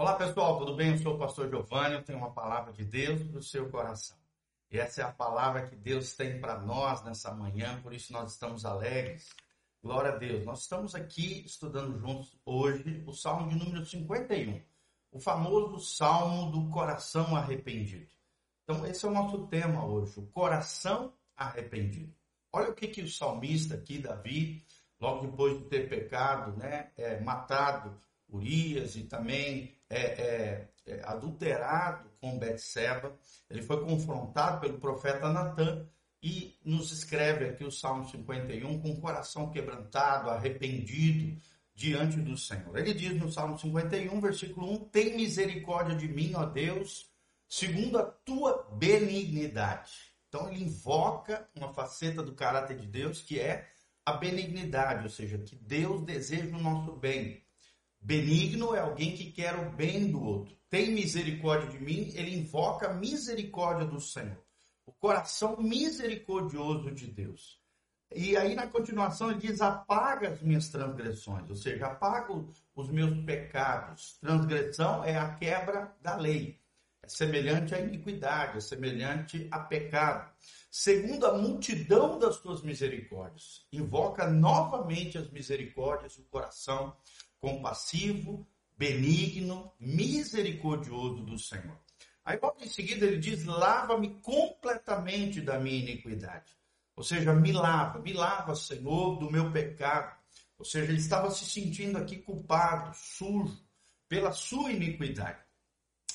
Olá pessoal, tudo bem? Eu sou o pastor Giovanni, eu tenho uma palavra de Deus para o seu coração. E essa é a palavra que Deus tem para nós nessa manhã, por isso nós estamos alegres. Glória a Deus. Nós estamos aqui estudando juntos hoje o Salmo de número 51, o famoso Salmo do coração arrependido. Então, esse é o nosso tema hoje, o coração arrependido. Olha o que, que o salmista aqui, Davi, logo depois de ter pecado, né, é, matado Urias e também é, é, é, adulterado com Betseba, ele foi confrontado pelo profeta Natan e nos escreve aqui o Salmo 51 com o coração quebrantado, arrependido diante do Senhor. Ele diz no Salmo 51, versículo 1: Tem misericórdia de mim, ó Deus, segundo a tua benignidade. Então ele invoca uma faceta do caráter de Deus que é a benignidade, ou seja, que Deus deseja o nosso bem. Benigno é alguém que quer o bem do outro. Tem misericórdia de mim, ele invoca a misericórdia do Senhor. O coração misericordioso de Deus. E aí, na continuação, ele diz: apaga as minhas transgressões, ou seja, apaga os meus pecados. Transgressão é a quebra da lei. É semelhante à iniquidade, é semelhante a pecado. Segundo a multidão das tuas misericórdias, invoca novamente as misericórdias do coração compassivo, benigno, misericordioso do Senhor. Aí logo em seguida ele diz: lava-me completamente da minha iniquidade. Ou seja, me lava, me lava, Senhor, do meu pecado. Ou seja, ele estava se sentindo aqui culpado, sujo, pela sua iniquidade.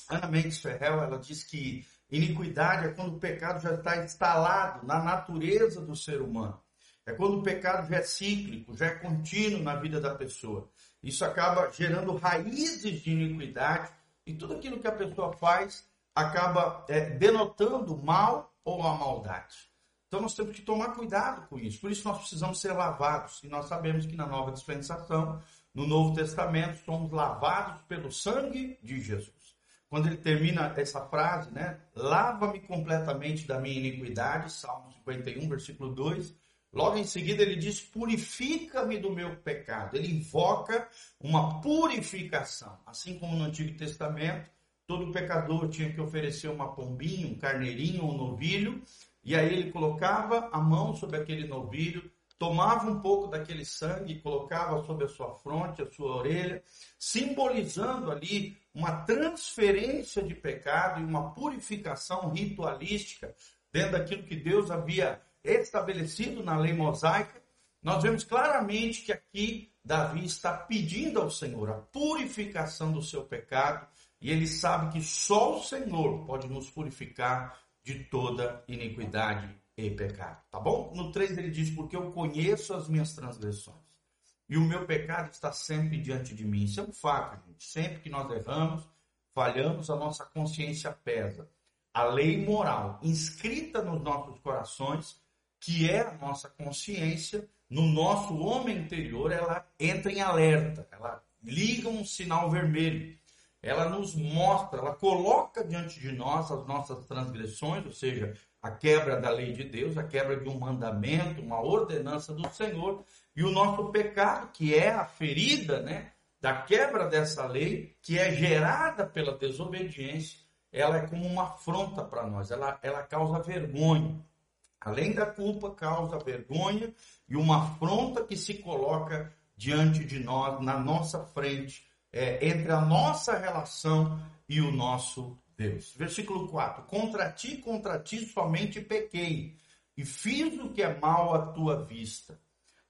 Ana Mendes Ferrell, ela diz que iniquidade é quando o pecado já está instalado na natureza do ser humano. É quando o pecado já é cíclico, já é contínuo na vida da pessoa. Isso acaba gerando raízes de iniquidade e tudo aquilo que a pessoa faz acaba é, denotando mal ou a maldade. Então nós temos que tomar cuidado com isso. Por isso nós precisamos ser lavados. E nós sabemos que na nova dispensação, no Novo Testamento, somos lavados pelo sangue de Jesus. Quando ele termina essa frase, né? Lava-me completamente da minha iniquidade, Salmo 51, versículo 2 Logo em seguida ele diz: purifica-me do meu pecado. Ele invoca uma purificação. Assim como no Antigo Testamento, todo pecador tinha que oferecer uma pombinha, um carneirinho, um novilho, e aí ele colocava a mão sobre aquele novilho, tomava um pouco daquele sangue, colocava sobre a sua fronte, a sua orelha, simbolizando ali uma transferência de pecado e uma purificação ritualística dentro daquilo que Deus havia estabelecido na lei mosaica, nós vemos claramente que aqui Davi está pedindo ao Senhor a purificação do seu pecado e ele sabe que só o Senhor pode nos purificar de toda iniquidade e pecado. Tá bom? No 3 ele diz: Porque eu conheço as minhas transgressões e o meu pecado está sempre diante de mim. Isso é um fato, gente. Sempre que nós erramos, falhamos, a nossa consciência pesa. A lei moral inscrita nos nossos corações que é a nossa consciência, no nosso homem interior, ela entra em alerta, ela liga um sinal vermelho. Ela nos mostra, ela coloca diante de nós as nossas transgressões, ou seja, a quebra da lei de Deus, a quebra de um mandamento, uma ordenança do Senhor, e o nosso pecado, que é a ferida, né, da quebra dessa lei, que é gerada pela desobediência, ela é como uma afronta para nós, ela, ela causa vergonha. Além da culpa, causa vergonha e uma afronta que se coloca diante de nós, na nossa frente, é, entre a nossa relação e o nosso Deus. Versículo 4: Contra ti, contra ti somente pequei, e fiz o que é mal à tua vista.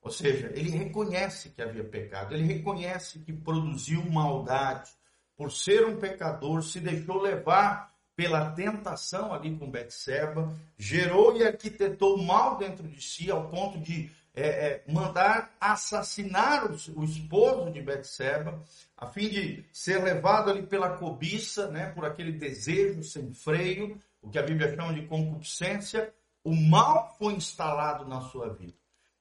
Ou seja, ele reconhece que havia pecado, ele reconhece que produziu maldade. Por ser um pecador, se deixou levar pela tentação ali com Betseba, gerou e arquitetou mal dentro de si ao ponto de é, é, mandar assassinar o, o, esposo de Betseba, a fim de ser levado ali pela cobiça, né, por aquele desejo sem freio, o que a Bíblia chama de concupiscência, o mal foi instalado na sua vida.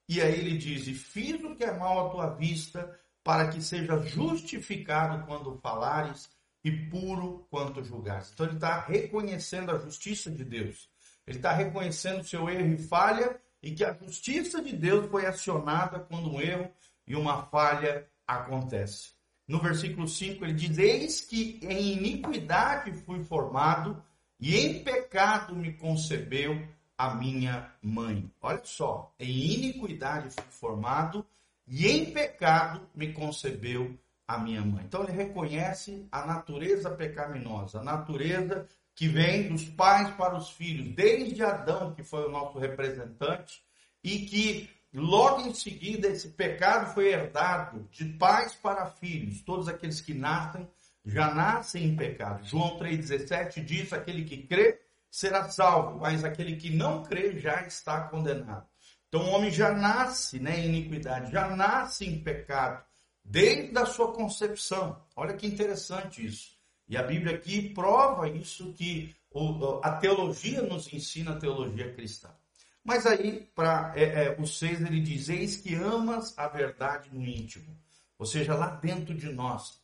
E aí ele diz: E fiz o que é mal à tua vista, para que seja justificado quando falares e puro quanto julgaste. Então ele está reconhecendo a justiça de Deus. Ele está reconhecendo seu erro e falha e que a justiça de Deus foi acionada quando um erro e uma falha acontece. no versículo 5, ele diz: Eis que em iniquidade fui formado, e em pecado me concebeu a minha mãe. Olha só, em iniquidade fui formado, e em pecado me concebeu a minha mãe. Então ele reconhece a natureza pecaminosa, a natureza que vem dos pais para os filhos, desde Adão, que foi o nosso representante, e que logo em seguida esse pecado foi herdado de pais para filhos. Todos aqueles que nascem já nascem em pecado. João 3,17 diz: aquele que crê será salvo, mas aquele que não crê já está condenado. Então o homem já nasce né, em iniquidade, já nasce em pecado, desde a sua concepção. Olha que interessante isso. E a Bíblia aqui prova isso que a teologia nos ensina, a teologia cristã. Mas aí, para é, é, o 6, ele diz: Eis que amas a verdade no íntimo. Ou seja, lá dentro de nós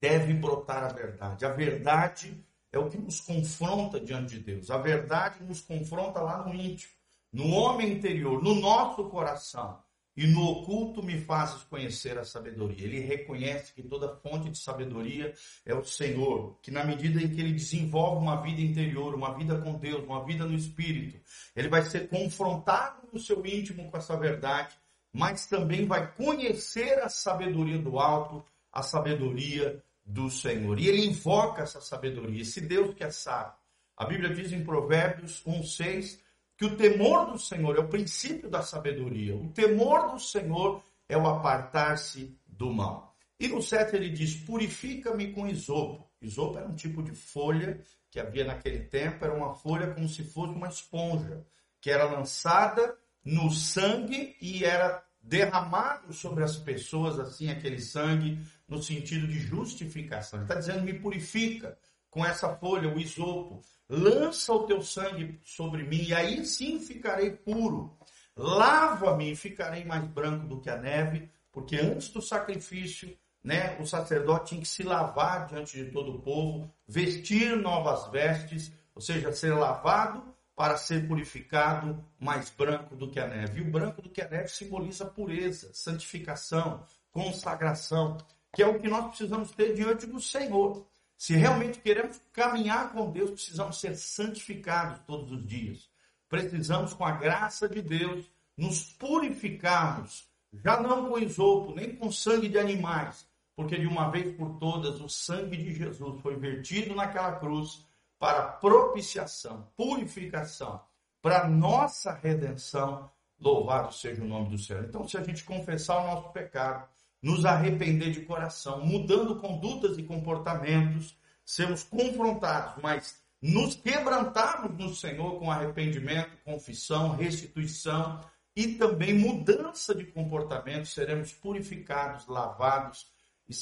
deve brotar a verdade. A verdade é o que nos confronta diante de Deus. A verdade nos confronta lá no íntimo, no homem interior, no nosso coração e no oculto me fazes conhecer a sabedoria. Ele reconhece que toda fonte de sabedoria é o Senhor, que na medida em que ele desenvolve uma vida interior, uma vida com Deus, uma vida no Espírito, ele vai ser confrontado no seu íntimo com essa verdade, mas também vai conhecer a sabedoria do alto, a sabedoria do Senhor. E ele invoca essa sabedoria, esse Deus que é sábio. A Bíblia diz em Provérbios 1,6 que o temor do Senhor é o princípio da sabedoria. O temor do Senhor é o apartar-se do mal. E no 7 ele diz: Purifica-me com isopo. Isopo era um tipo de folha que havia naquele tempo, era uma folha como se fosse uma esponja, que era lançada no sangue e era derramado sobre as pessoas, assim, aquele sangue, no sentido de justificação. Ele está dizendo: me purifica com essa folha, o isopo lança o teu sangue sobre mim, e aí sim ficarei puro. Lava-me e ficarei mais branco do que a neve, porque antes do sacrifício, né, o sacerdote tinha que se lavar diante de todo o povo, vestir novas vestes, ou seja, ser lavado para ser purificado mais branco do que a neve. E o branco do que a neve simboliza pureza, santificação, consagração, que é o que nós precisamos ter diante do Senhor. Se realmente queremos caminhar com Deus, precisamos ser santificados todos os dias. Precisamos, com a graça de Deus, nos purificarmos, já não com isopo, nem com sangue de animais, porque de uma vez por todas o sangue de Jesus foi vertido naquela cruz para propiciação, purificação, para nossa redenção. Louvado seja o nome do Senhor. Então, se a gente confessar o nosso pecado, nos arrepender de coração, mudando condutas e comportamentos, sermos confrontados, mas nos quebrantarmos no Senhor com arrependimento, confissão, restituição e também mudança de comportamento, seremos purificados, lavados e,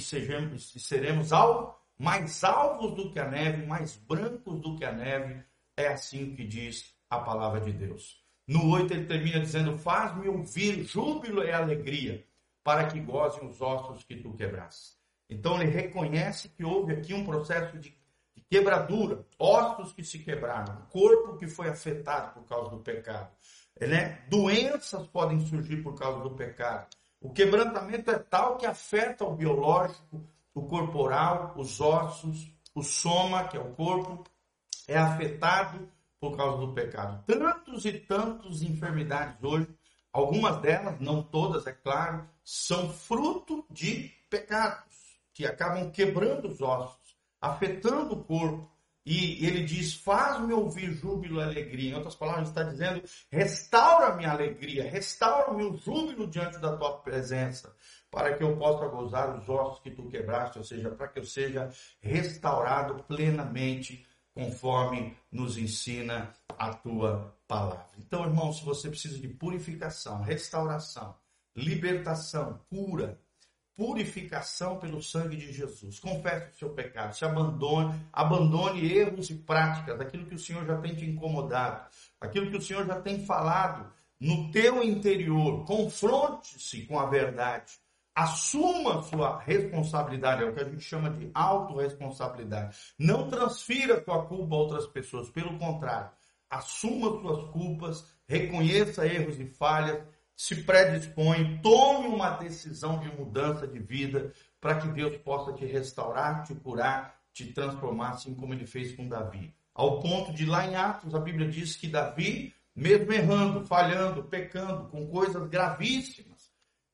sejamos, e seremos alvo, mais alvos do que a neve, mais brancos do que a neve. É assim que diz a palavra de Deus. No 8 ele termina dizendo: Faz-me ouvir júbilo e alegria para que gozem os ossos que tu quebraste. Então ele reconhece que houve aqui um processo de, de quebradura, ossos que se quebraram, corpo que foi afetado por causa do pecado. Né? Doenças podem surgir por causa do pecado. O quebrantamento é tal que afeta o biológico, o corporal, os ossos, o soma, que é o corpo, é afetado por causa do pecado. Tantos e tantos enfermidades hoje Algumas delas, não todas, é claro, são fruto de pecados que acabam quebrando os ossos, afetando o corpo. E ele diz: Faz-me ouvir júbilo e alegria. Em outras palavras, está dizendo: Restaura minha alegria, restaura meu júbilo diante da tua presença, para que eu possa gozar os ossos que tu quebraste, ou seja, para que eu seja restaurado plenamente, conforme nos ensina a tua palavra. Então, irmão, se você precisa de purificação, restauração, libertação, cura, purificação pelo sangue de Jesus. Confesse o seu pecado, se abandone, abandone erros e práticas, daquilo que o Senhor já tem te incomodado, aquilo que o Senhor já tem falado no teu interior. Confronte-se com a verdade. Assuma sua responsabilidade, é o que a gente chama de autorresponsabilidade. Não transfira sua culpa a outras pessoas, pelo contrário, assuma suas culpas, reconheça erros e falhas, se predispõe, tome uma decisão de mudança de vida, para que Deus possa te restaurar, te curar, te transformar, assim como ele fez com Davi. Ao ponto de lá em Atos, a Bíblia diz que Davi, mesmo errando, falhando, pecando, com coisas gravíssimas,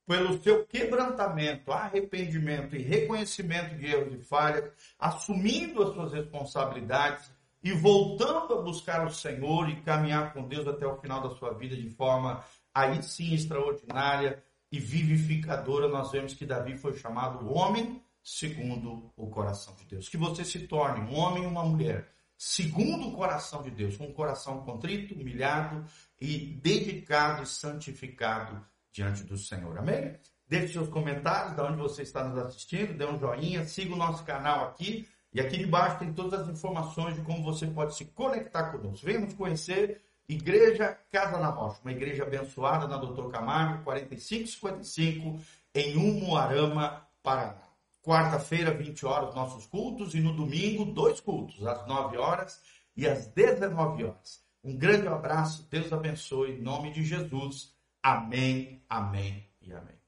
pelo seu quebrantamento, arrependimento e reconhecimento de erros e falhas, assumindo as suas responsabilidades e voltando a buscar o Senhor e caminhar com Deus até o final da sua vida de forma aí sim extraordinária e vivificadora, nós vemos que Davi foi chamado homem segundo o coração de Deus. Que você se torne um homem e uma mulher segundo o coração de Deus, com um coração contrito, humilhado e dedicado e santificado diante do Senhor. Amém? Deixe seus comentários de onde você está nos assistindo, dê um joinha, siga o nosso canal aqui. E aqui debaixo tem todas as informações de como você pode se conectar conosco. Venha nos conhecer Igreja Casa na Rocha, uma igreja abençoada na Doutor Camargo, 4555, em Umuarama, Paraná. Quarta-feira, 20 horas, nossos cultos, e no domingo, dois cultos, às 9 horas e às 19 horas. Um grande abraço, Deus abençoe, em nome de Jesus. Amém, amém e amém.